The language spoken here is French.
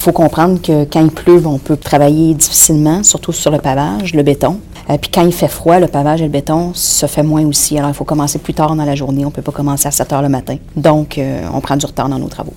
Il faut comprendre que quand il pleut, on peut travailler difficilement, surtout sur le pavage, le béton. Euh, puis quand il fait froid, le pavage et le béton se fait moins aussi. Alors il faut commencer plus tard dans la journée. On ne peut pas commencer à 7 heures le matin. Donc, euh, on prend du retard dans nos travaux.